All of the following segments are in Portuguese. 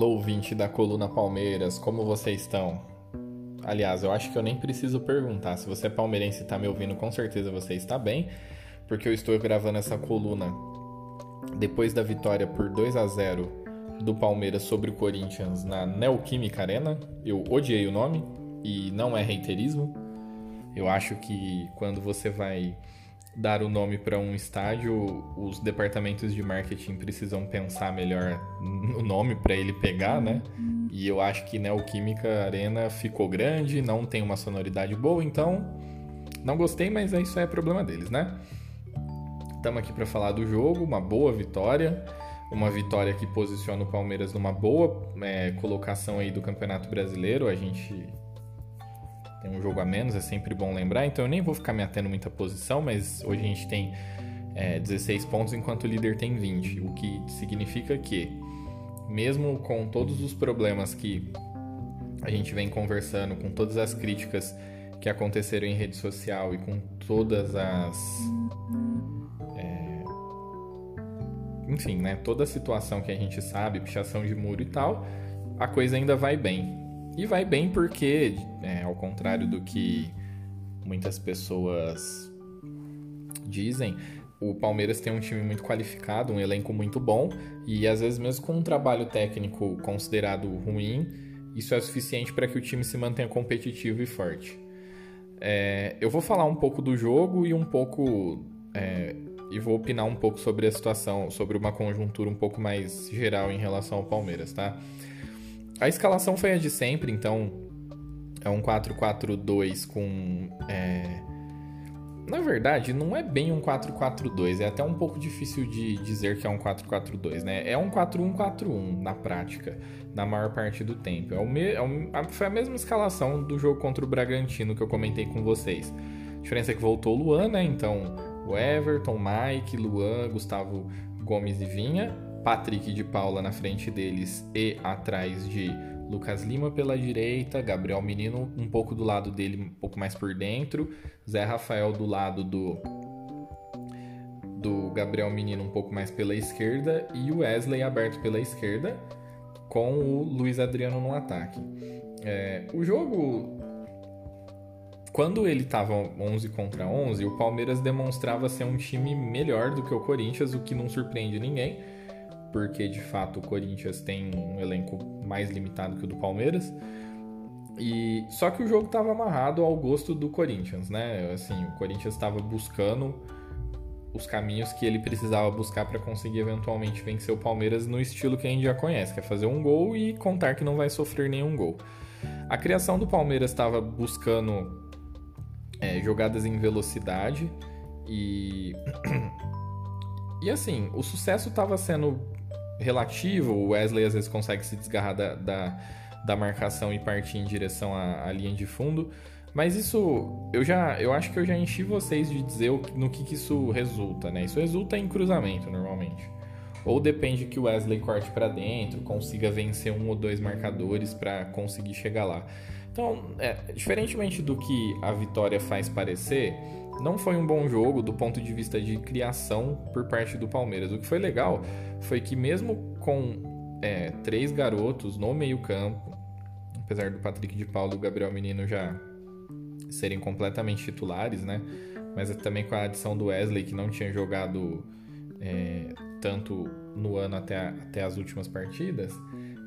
Alô, ouvinte da Coluna Palmeiras, como vocês estão? Aliás, eu acho que eu nem preciso perguntar. Se você é palmeirense e está me ouvindo, com certeza você está bem, porque eu estou gravando essa coluna depois da vitória por 2 a 0 do Palmeiras sobre o Corinthians na Neoquímica Arena. Eu odiei o nome e não é reiterismo. Eu acho que quando você vai dar o nome para um estádio, os departamentos de marketing precisam pensar melhor no nome para ele pegar, né? E eu acho que Neoquímica Arena ficou grande, não tem uma sonoridade boa, então não gostei, mas isso é problema deles, né? Estamos aqui para falar do jogo, uma boa vitória, uma vitória que posiciona o Palmeiras numa boa é, colocação aí do Campeonato Brasileiro. A gente tem um jogo a menos, é sempre bom lembrar, então eu nem vou ficar me atendo muita posição, mas hoje a gente tem é, 16 pontos enquanto o líder tem 20, o que significa que, mesmo com todos os problemas que a gente vem conversando, com todas as críticas que aconteceram em rede social e com todas as. É, enfim, né? Toda a situação que a gente sabe, pichação de muro e tal, a coisa ainda vai bem. E vai bem porque, é, ao contrário do que muitas pessoas dizem, o Palmeiras tem um time muito qualificado, um elenco muito bom, e às vezes, mesmo com um trabalho técnico considerado ruim, isso é suficiente para que o time se mantenha competitivo e forte. É, eu vou falar um pouco do jogo e um pouco. É, e vou opinar um pouco sobre a situação, sobre uma conjuntura um pouco mais geral em relação ao Palmeiras, tá? A escalação foi a de sempre, então é um 4-4-2 com. É... Na verdade, não é bem um 4-4-2, é até um pouco difícil de dizer que é um 4-4-2, né? É um 4-1-4-1 na prática, na maior parte do tempo. É o me... é o... Foi a mesma escalação do jogo contra o Bragantino que eu comentei com vocês. A diferença é que voltou o Luan, né? Então, o Everton, Mike, Luan, Gustavo Gomes e Vinha Patrick de Paula na frente deles e atrás de Lucas Lima pela direita, Gabriel Menino um pouco do lado dele, um pouco mais por dentro, Zé Rafael do lado do do Gabriel Menino um pouco mais pela esquerda e o Wesley aberto pela esquerda com o Luiz Adriano no ataque. É, o jogo quando ele estava 11 contra 11, o Palmeiras demonstrava ser um time melhor do que o Corinthians, o que não surpreende ninguém porque de fato o Corinthians tem um elenco mais limitado que o do Palmeiras. E só que o jogo estava amarrado ao gosto do Corinthians, né? Assim, o Corinthians estava buscando os caminhos que ele precisava buscar para conseguir eventualmente vencer o Palmeiras no estilo que a gente já conhece, que é fazer um gol e contar que não vai sofrer nenhum gol. A criação do Palmeiras estava buscando é, jogadas em velocidade e e assim o sucesso estava sendo relativo. O Wesley às vezes consegue se desgarrar da, da, da marcação e partir em direção à, à, linha de fundo. Mas isso, eu já, eu acho que eu já enchi vocês de dizer no que, que isso resulta, né? Isso resulta em cruzamento normalmente. Ou depende que o Wesley corte para dentro, consiga vencer um ou dois marcadores para conseguir chegar lá. Então, é, diferentemente do que a vitória faz parecer, não foi um bom jogo do ponto de vista de criação por parte do Palmeiras. O que foi legal foi que, mesmo com é, três garotos no meio-campo, apesar do Patrick de Paulo e o Gabriel Menino já serem completamente titulares, né? Mas também com a adição do Wesley, que não tinha jogado é, tanto no ano até, até as últimas partidas,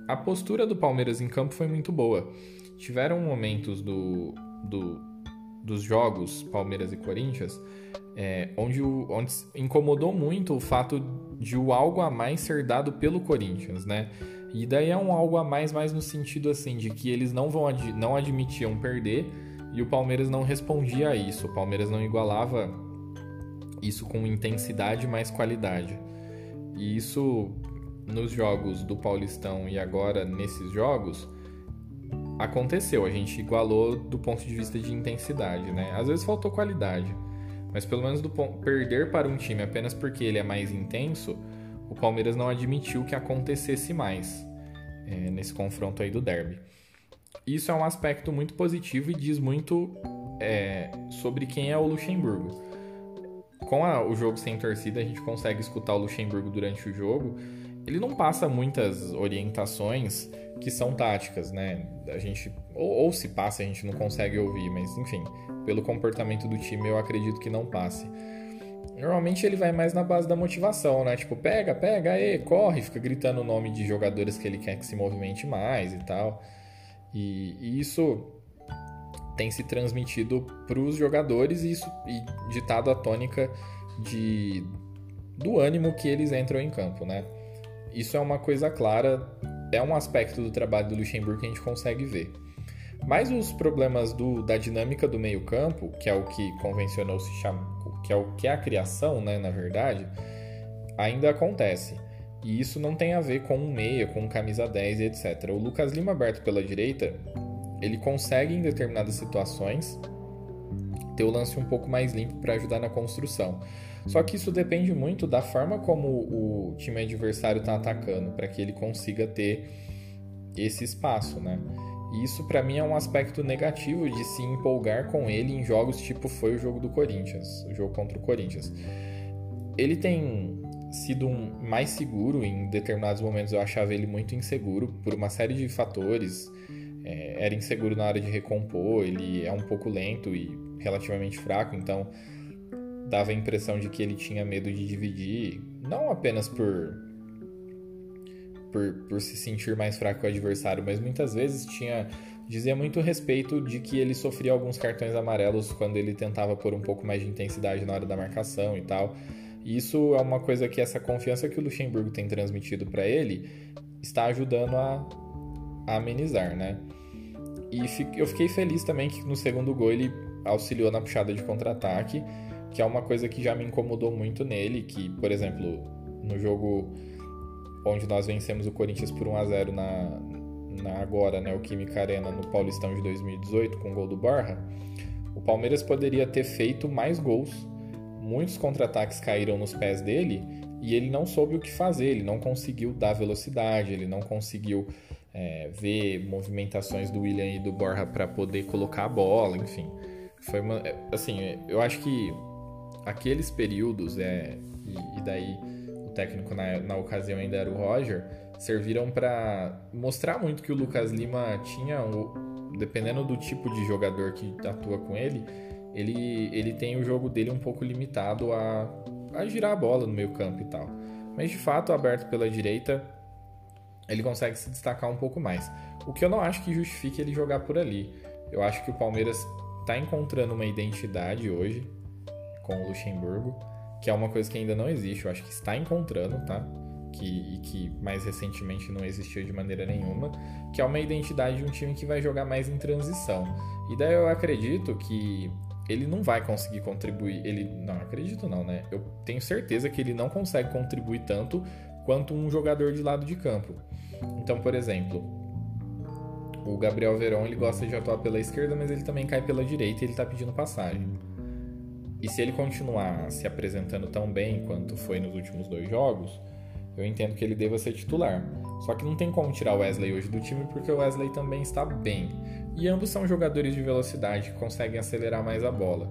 a postura do Palmeiras em campo foi muito boa. Tiveram momentos do, do dos jogos Palmeiras e Corinthians, é, onde, o, onde incomodou muito o fato de o algo a mais ser dado pelo Corinthians, né? E daí é um algo a mais, mais no sentido assim, de que eles não, vão ad, não admitiam perder e o Palmeiras não respondia a isso. O Palmeiras não igualava isso com intensidade mais qualidade. E isso nos jogos do Paulistão e agora nesses jogos aconteceu, a gente igualou do ponto de vista de intensidade, né? Às vezes faltou qualidade, mas pelo menos do perder para um time apenas porque ele é mais intenso, o Palmeiras não admitiu que acontecesse mais é, nesse confronto aí do derby. Isso é um aspecto muito positivo e diz muito é, sobre quem é o Luxemburgo. Com a, o jogo sem torcida, a gente consegue escutar o Luxemburgo durante o jogo ele não passa muitas orientações que são táticas, né? A gente ou, ou, se passa a gente não consegue ouvir, mas enfim, pelo comportamento do time eu acredito que não passe. Normalmente ele vai mais na base da motivação, né? Tipo, pega, pega, aí, corre, fica gritando o nome de jogadores que ele quer que se movimente mais e tal. E, e isso tem se transmitido para os jogadores e isso e ditado a tônica de do ânimo que eles entram em campo, né? Isso é uma coisa clara, é um aspecto do trabalho do Luxemburgo que a gente consegue ver. Mas os problemas do, da dinâmica do meio-campo, que é o que convencionou se chamar, que é o que é a criação, né, na verdade, ainda acontece. E isso não tem a ver com um meia, com um camisa 10 e etc. O Lucas Lima aberto pela direita, ele consegue em determinadas situações ter o lance um pouco mais limpo para ajudar na construção. Só que isso depende muito da forma como o time adversário está atacando, para que ele consiga ter esse espaço, né? E isso para mim é um aspecto negativo de se empolgar com ele em jogos tipo foi o jogo do Corinthians, o jogo contra o Corinthians. Ele tem sido um mais seguro em determinados momentos, eu achava ele muito inseguro por uma série de fatores. É, era inseguro na hora de recompor, ele é um pouco lento e relativamente fraco, então dava a impressão de que ele tinha medo de dividir, não apenas por, por, por se sentir mais fraco que o adversário, mas muitas vezes tinha dizia muito respeito de que ele sofria alguns cartões amarelos quando ele tentava pôr um pouco mais de intensidade na hora da marcação e tal. E isso é uma coisa que essa confiança que o Luxemburgo tem transmitido para ele está ajudando a, a amenizar, né? E eu fiquei feliz também que no segundo gol ele auxiliou na puxada de contra-ataque que é uma coisa que já me incomodou muito nele, que, por exemplo, no jogo onde nós vencemos o Corinthians por 1 a 0 na, na agora, né, o Química Arena no Paulistão de 2018 com o gol do Borja, o Palmeiras poderia ter feito mais gols. Muitos contra-ataques caíram nos pés dele e ele não soube o que fazer, ele não conseguiu dar velocidade, ele não conseguiu é, ver movimentações do William e do Borja para poder colocar a bola, enfim. Foi uma, assim, eu acho que aqueles períodos, é, e, e daí o técnico na, na ocasião ainda era o Roger, serviram para mostrar muito que o Lucas Lima tinha, dependendo do tipo de jogador que atua com ele, ele, ele tem o jogo dele um pouco limitado a, a girar a bola no meio campo e tal. Mas de fato, aberto pela direita, ele consegue se destacar um pouco mais. O que eu não acho que justifique ele jogar por ali. Eu acho que o Palmeiras está encontrando uma identidade hoje com o Luxemburgo, que é uma coisa que ainda não existe, eu acho que está encontrando, tá? Que, e que mais recentemente não existiu de maneira nenhuma, que é uma identidade de um time que vai jogar mais em transição. E daí eu acredito que ele não vai conseguir contribuir. Ele não acredito não, né? Eu tenho certeza que ele não consegue contribuir tanto quanto um jogador de lado de campo. Então, por exemplo, o Gabriel Verón ele gosta de atuar pela esquerda, mas ele também cai pela direita e ele tá pedindo passagem. E se ele continuar se apresentando tão bem quanto foi nos últimos dois jogos, eu entendo que ele deva ser titular. Só que não tem como tirar o Wesley hoje do time porque o Wesley também está bem. E ambos são jogadores de velocidade que conseguem acelerar mais a bola.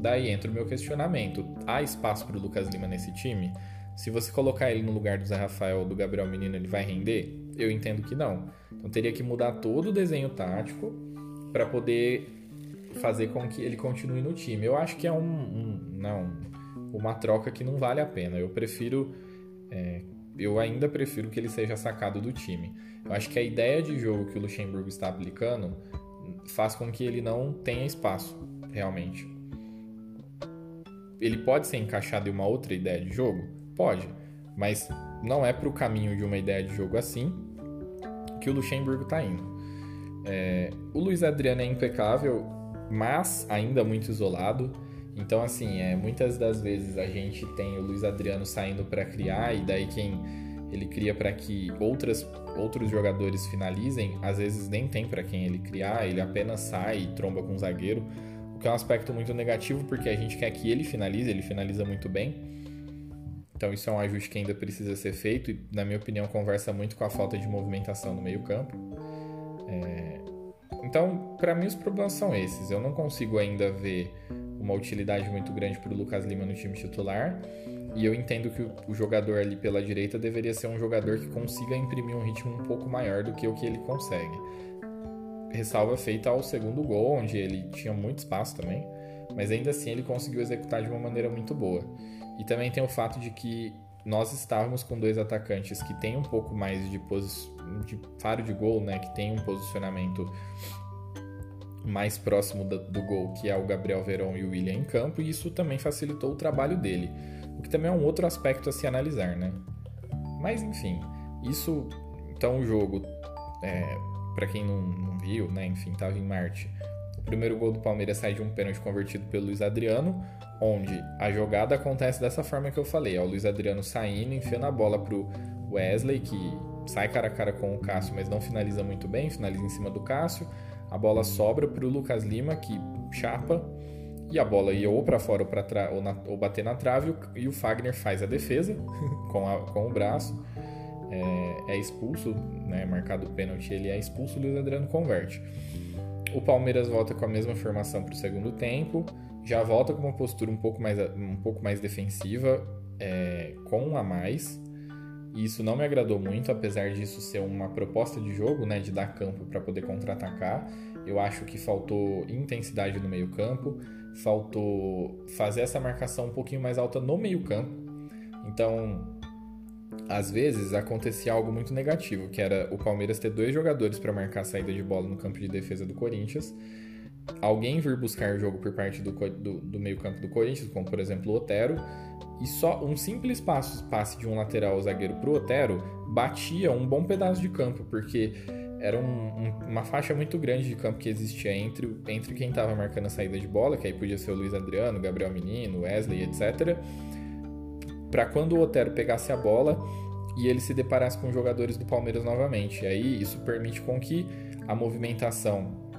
Daí entra o meu questionamento: há espaço para o Lucas Lima nesse time? Se você colocar ele no lugar do Zé Rafael ou do Gabriel Menino, ele vai render? Eu entendo que não. Então teria que mudar todo o desenho tático para poder fazer com que ele continue no time. Eu acho que é um, um não, uma troca que não vale a pena. Eu prefiro, é, eu ainda prefiro que ele seja sacado do time. Eu acho que a ideia de jogo que o Luxemburgo está aplicando faz com que ele não tenha espaço, realmente. Ele pode ser encaixado em uma outra ideia de jogo? Pode, mas não é para o caminho de uma ideia de jogo assim que o Luxemburgo está indo. É, o Luiz Adriano é impecável, mas ainda muito isolado. Então, assim, é, muitas das vezes a gente tem o Luiz Adriano saindo para criar e daí quem ele cria para que outras, outros jogadores finalizem, às vezes nem tem para quem ele criar, ele apenas sai e tromba com o zagueiro, o que é um aspecto muito negativo porque a gente quer que ele finalize, ele finaliza muito bem. Então isso é um ajuste que ainda precisa ser feito e, na minha opinião, conversa muito com a falta de movimentação no meio campo. É, então, para mim, os problemas são esses. Eu não consigo ainda ver uma utilidade muito grande para o Lucas Lima no time titular. E eu entendo que o, jogador ali pela direita deveria ser um jogador que consiga imprimir um ritmo um pouco maior do que o que ele consegue. Ressalva feita ao segundo gol, onde ele tinha muito espaço também, mas ainda assim ele conseguiu executar de uma maneira muito boa. E também tem o fato de que nós estávamos com dois atacantes que têm um pouco mais de, de faro de gol, né? Que tem um posicionamento mais próximo do, do, gol, que é o Gabriel Verón e o William em campo, e isso também facilitou o trabalho dele, o que também é um outro aspecto a se analisar, né? Mas enfim, isso então o jogo, é, para quem não, não, viu, né? Enfim, estava em Marte. Primeiro gol do Palmeiras sai de um pênalti convertido pelo Luiz Adriano, onde a jogada acontece dessa forma que eu falei, é o Luiz Adriano saindo, enfiando a bola pro Wesley, que sai cara a cara com o Cássio, mas não finaliza muito bem, finaliza em cima do Cássio. A bola sobra para o Lucas Lima, que chapa, e a bola ia ou para fora ou, pra ou, na, ou, bater na trave, e o Fagner faz a defesa com, a, com o braço. É, é expulso, né, marcado o pênalti, ele é expulso, o Luiz Adriano converte. O Palmeiras volta com a mesma formação para o segundo tempo, já volta com uma postura um pouco mais, um pouco mais defensiva, é, com um a mais. E isso não me agradou muito, apesar disso ser uma proposta de jogo, né, de dar campo para poder contra-atacar. Eu acho que faltou intensidade no meio-campo, faltou fazer essa marcação um pouquinho mais alta no meio-campo. Então, às vezes acontecia algo muito negativo, que era o Palmeiras ter dois jogadores para marcar a saída de bola no campo de defesa do Corinthians, alguém vir buscar o jogo por parte do, do, do meio-campo do Corinthians, como por exemplo o Otero, e só um simples passo, passe de um lateral ou zagueiro para o Otero batia um bom pedaço de campo, porque era um, um, uma faixa muito grande de campo que existia entre, entre quem estava marcando a saída de bola, que aí podia ser o Luiz Adriano, Gabriel Menino, Wesley, etc. Para quando o Otero pegasse a bola e ele se deparasse com jogadores do Palmeiras novamente. E aí isso permite com que a movimentação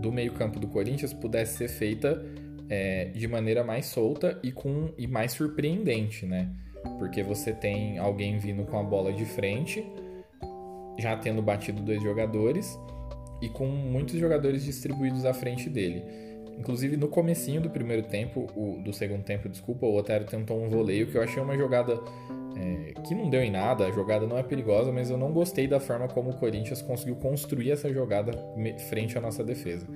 do meio-campo do Corinthians pudesse ser feita é, de maneira mais solta e, com, e mais surpreendente, né? Porque você tem alguém vindo com a bola de frente, já tendo batido dois jogadores e com muitos jogadores distribuídos à frente dele. Inclusive no comecinho do primeiro tempo, o, do segundo tempo, desculpa, o Otero tentou um voleio que eu achei uma jogada é, que não deu em nada, a jogada não é perigosa, mas eu não gostei da forma como o Corinthians conseguiu construir essa jogada frente à nossa defesa.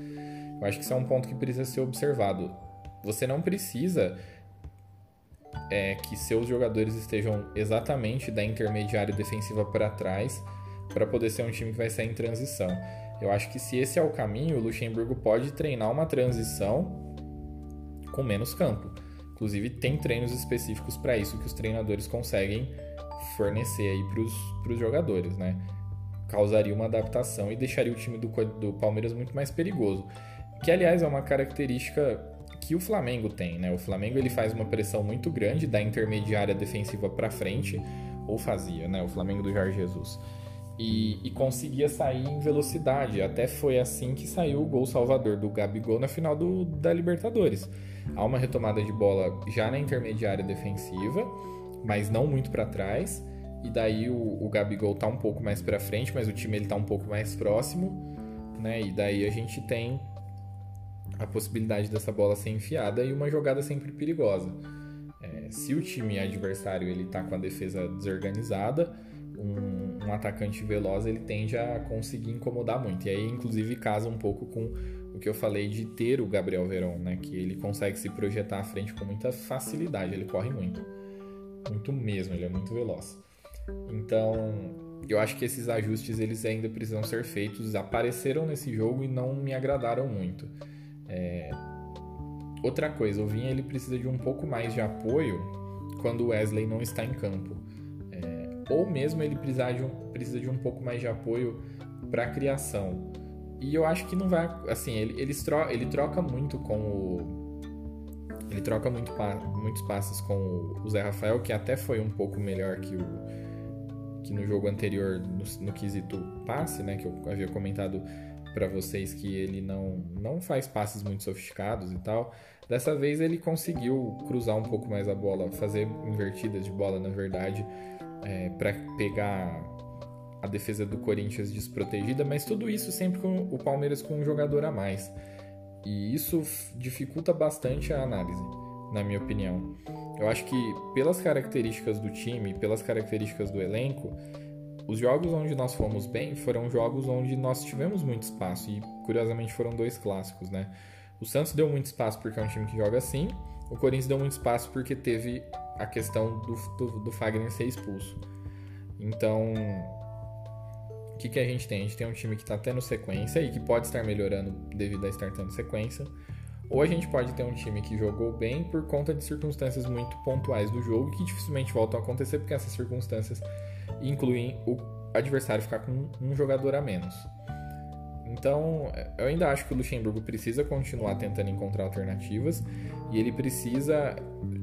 Eu acho que isso é um ponto que precisa ser observado. Você não precisa é, que seus jogadores estejam exatamente da intermediária defensiva para trás para poder ser um time que vai sair em transição. Eu acho que se esse é o caminho, o Luxemburgo pode treinar uma transição com menos campo. Inclusive, tem treinos específicos para isso que os treinadores conseguem fornecer aí para os jogadores, né? Causaria uma adaptação e deixaria o time do, do Palmeiras muito mais perigoso que aliás é uma característica que o Flamengo tem, né? O Flamengo ele faz uma pressão muito grande da intermediária defensiva para frente, ou fazia, né? O Flamengo do Jorge Jesus. E, e, conseguia sair em velocidade. Até foi assim que saiu o gol salvador do Gabigol na final do, da Libertadores. Há uma retomada de bola já na intermediária defensiva, mas não muito para trás. E daí o, o Gabigol tá um pouco mais para frente, mas o time ele tá um pouco mais próximo, né? E daí a gente tem a possibilidade dessa bola ser enfiada e uma jogada sempre perigosa. É, se o time adversário ele está com a defesa desorganizada, um, um, atacante veloz ele tende a conseguir incomodar muito. E aí, inclusive, casa um pouco com o que eu falei de ter o Gabriel Verón, né? Que ele consegue se projetar à frente com muita facilidade, ele corre muito. Muito mesmo, ele é muito veloz. Então, eu acho que esses ajustes eles ainda precisam ser feitos. Apareceram nesse jogo e não me agradaram muito. É... Outra coisa, o Vinha ele precisa de um pouco mais de apoio quando o Wesley não está em campo. Ou mesmo ele precisa de um, precisa de um pouco mais de apoio para a criação. E eu acho que não vai. Assim, ele, ele, troca, ele troca muito com o. Ele troca muito, muitos passes com o Zé Rafael, que até foi um pouco melhor que o que no jogo anterior, no, no quesito passe, né? Que eu havia comentado para vocês que ele não, não faz passes muito sofisticados e tal. Dessa vez ele conseguiu cruzar um pouco mais a bola, fazer invertidas de bola, na verdade, é, para pegar a defesa do Corinthians desprotegida, mas tudo isso sempre com o Palmeiras com um jogador a mais. E isso dificulta bastante a análise, na minha opinião. Eu acho que, pelas características do time, pelas características do elenco, os jogos onde nós fomos bem foram jogos onde nós tivemos muito espaço. E, curiosamente, foram dois clássicos, né? O Santos deu muito espaço porque é um time que joga assim. O Corinthians deu muito espaço porque teve a questão do, do, do Fagner ser expulso. Então, o que, que a gente tem? A gente tem um time que está tendo sequência e que pode estar melhorando devido a estar tendo sequência. Ou a gente pode ter um time que jogou bem por conta de circunstâncias muito pontuais do jogo que dificilmente voltam a acontecer porque essas circunstâncias incluem o adversário ficar com um jogador a menos. Então, eu ainda acho que o Luxemburgo precisa continuar tentando encontrar alternativas e ele precisa,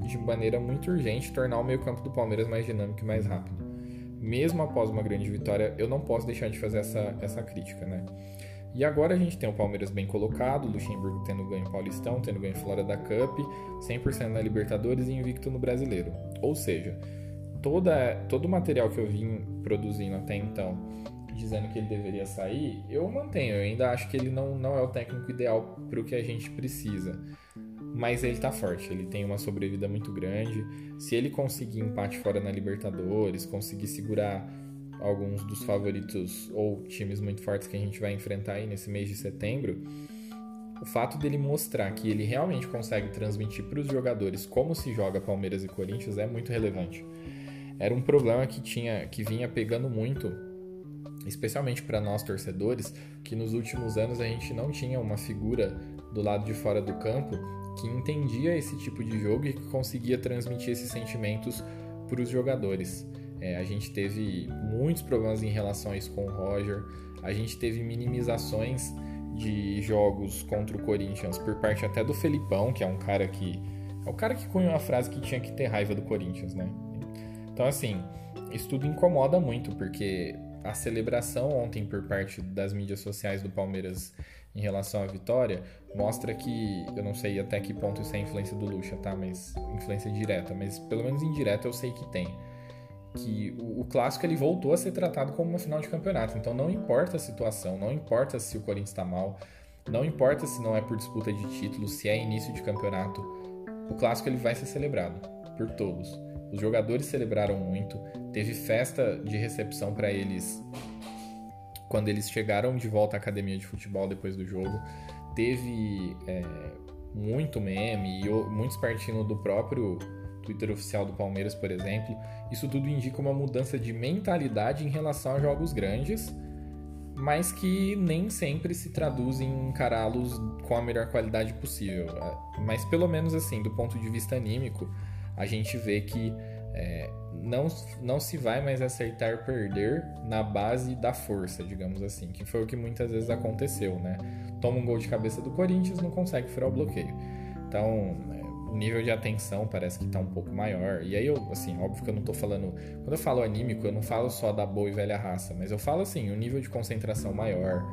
de maneira muito urgente, tornar o meio-campo do Palmeiras mais dinâmico e mais rápido. Mesmo após uma grande vitória, eu não posso deixar de fazer essa, essa crítica, né? E agora a gente tem o Palmeiras bem colocado, Luxemburgo tendo ganho Paulistão, tendo ganho Florida Cup, 100% na Libertadores e invicto no Brasileiro. Ou seja, toda, todo o material que eu vim produzindo até então dizendo que ele deveria sair, eu mantenho. Eu ainda acho que ele não, não é o técnico ideal para o que a gente precisa. Mas ele tá forte, ele tem uma sobrevida muito grande. Se ele conseguir empate fora na Libertadores, conseguir segurar alguns dos favoritos ou times muito fortes que a gente vai enfrentar aí nesse mês de setembro, o fato dele mostrar que ele realmente consegue transmitir para os jogadores como se joga Palmeiras e Corinthians é muito relevante. Era um problema que tinha que vinha pegando muito especialmente para nós torcedores, que nos últimos anos a gente não tinha uma figura do lado de fora do campo que entendia esse tipo de jogo e que conseguia transmitir esses sentimentos para os jogadores. É, a gente teve muitos problemas em isso com o Roger, a gente teve minimizações de jogos contra o Corinthians por parte até do Felipão, que é um cara que. É o cara que cunhou a frase que tinha que ter raiva do Corinthians, né? Então, assim, isso tudo incomoda muito, porque a celebração ontem por parte das mídias sociais do Palmeiras em relação à vitória mostra que, eu não sei até que ponto isso é influência do Lucha, tá? Mas influência direta, mas pelo menos indireta eu sei que tem. Que o, o clássico ele voltou a ser tratado como uma final de campeonato. Então não importa a situação, não importa se o Corinthians está mal, não importa se não é por disputa de título, se é início de campeonato, o clássico ele vai ser celebrado por todos. Os jogadores celebraram muito, teve festa de recepção para eles quando eles chegaram de volta à academia de futebol depois do jogo. Teve é, muito meme e muitos partindo do próprio Twitter oficial do Palmeiras, por exemplo. Isso tudo indica uma mudança de mentalidade em relação a jogos grandes, mas que nem sempre se traduz em encará-los com a melhor qualidade possível. Mas pelo menos assim, do ponto de vista anímico, a gente vê que é, não, não se vai mais aceitar perder na base da força, digamos assim, que foi o que muitas vezes aconteceu, né? Toma um gol de cabeça do Corinthians, não consegue furar o bloqueio. Então, é, o nível de atenção parece que está um pouco maior. E aí, eu, assim, óbvio que eu não estou falando. Quando eu falo anímico, eu não falo só da boa e velha raça, mas eu falo assim, o nível de concentração maior,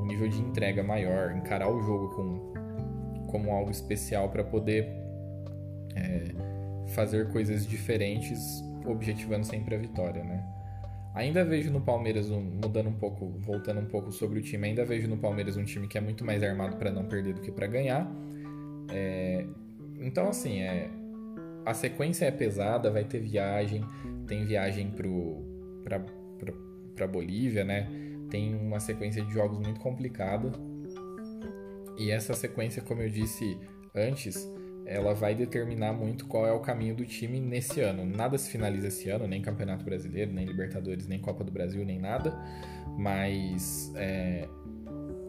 o nível de entrega maior, encarar o jogo com, como algo especial para poder. É, fazer coisas diferentes, objetivando sempre a vitória, né? Ainda vejo no Palmeiras, um, mudando um pouco, voltando um pouco sobre o time, ainda vejo no Palmeiras um time que é muito mais armado para não perder do que para ganhar. É, então, assim, é, a sequência é pesada, vai ter viagem, tem viagem para Bolívia, né? Tem uma sequência de jogos muito complicada. E essa sequência, como eu disse antes, ela vai determinar muito qual é o caminho do time nesse ano. Nada se finaliza esse ano, nem Campeonato Brasileiro, nem Libertadores, nem Copa do Brasil, nem nada. Mas é,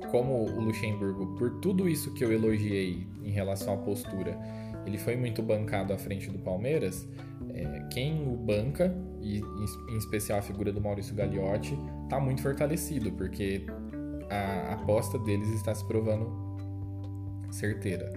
como o Luxemburgo, por tudo isso que eu elogiei em relação à postura, ele foi muito bancado à frente do Palmeiras. É, quem o banca, e em especial a figura do Maurício Gagliotti, está muito fortalecido, porque a aposta deles está se provando certeira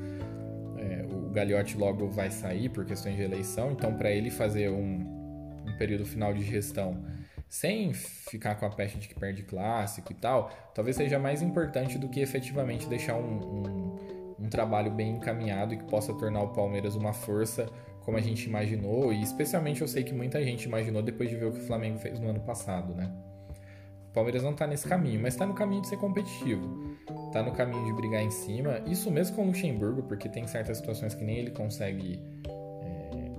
Gagliotti logo vai sair por questões de eleição, então para ele fazer um, um período final de gestão sem ficar com a peste de que perde clássico e tal, talvez seja mais importante do que efetivamente deixar um, um, um, trabalho bem encaminhado e que possa tornar o Palmeiras uma força como a gente imaginou, e especialmente eu sei que muita gente imaginou depois de ver o que o Flamengo fez no ano passado, né? Palmeiras não tá nesse caminho, mas tá no caminho de ser competitivo. Tá no caminho de brigar em cima. Isso mesmo com o Luxemburgo, porque tem certas situações que nem ele consegue. É,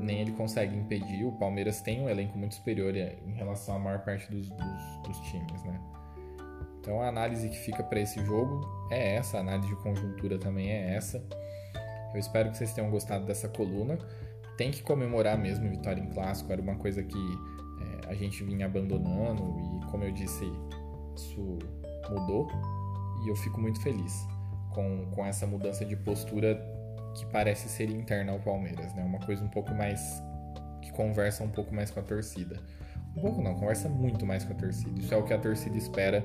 nem ele consegue impedir. O Palmeiras tem um elenco muito superior em relação à maior parte dos, dos, dos times, né? Então a análise que fica para esse jogo é essa, a análise de conjuntura também é essa. Eu espero que vocês tenham gostado dessa coluna. Tem que comemorar mesmo vitória em clássico, era uma coisa que a gente vinha abandonando e, como eu disse, isso mudou e eu fico muito feliz com, com essa mudança de postura que parece ser interna ao Palmeiras, né? Uma coisa um pouco mais que conversa um pouco mais com a torcida. Um pouco não, conversa muito mais com a torcida. Isso é o que a torcida espera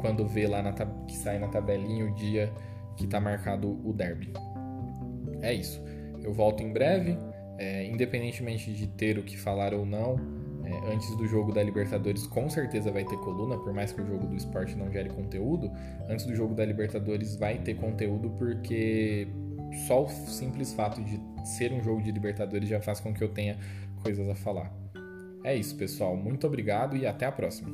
quando vê lá na que sai na tabelinha o dia que está marcado o derby. É isso. Eu volto em breve, é, independentemente de ter o que falar ou não. É, antes do jogo da Libertadores, com certeza vai ter coluna, por mais que o jogo do esporte não gere conteúdo. Antes do jogo da Libertadores, vai ter conteúdo, porque só o simples fato de ser um jogo de Libertadores já faz com que eu tenha coisas a falar. É isso, pessoal. Muito obrigado e até a próxima.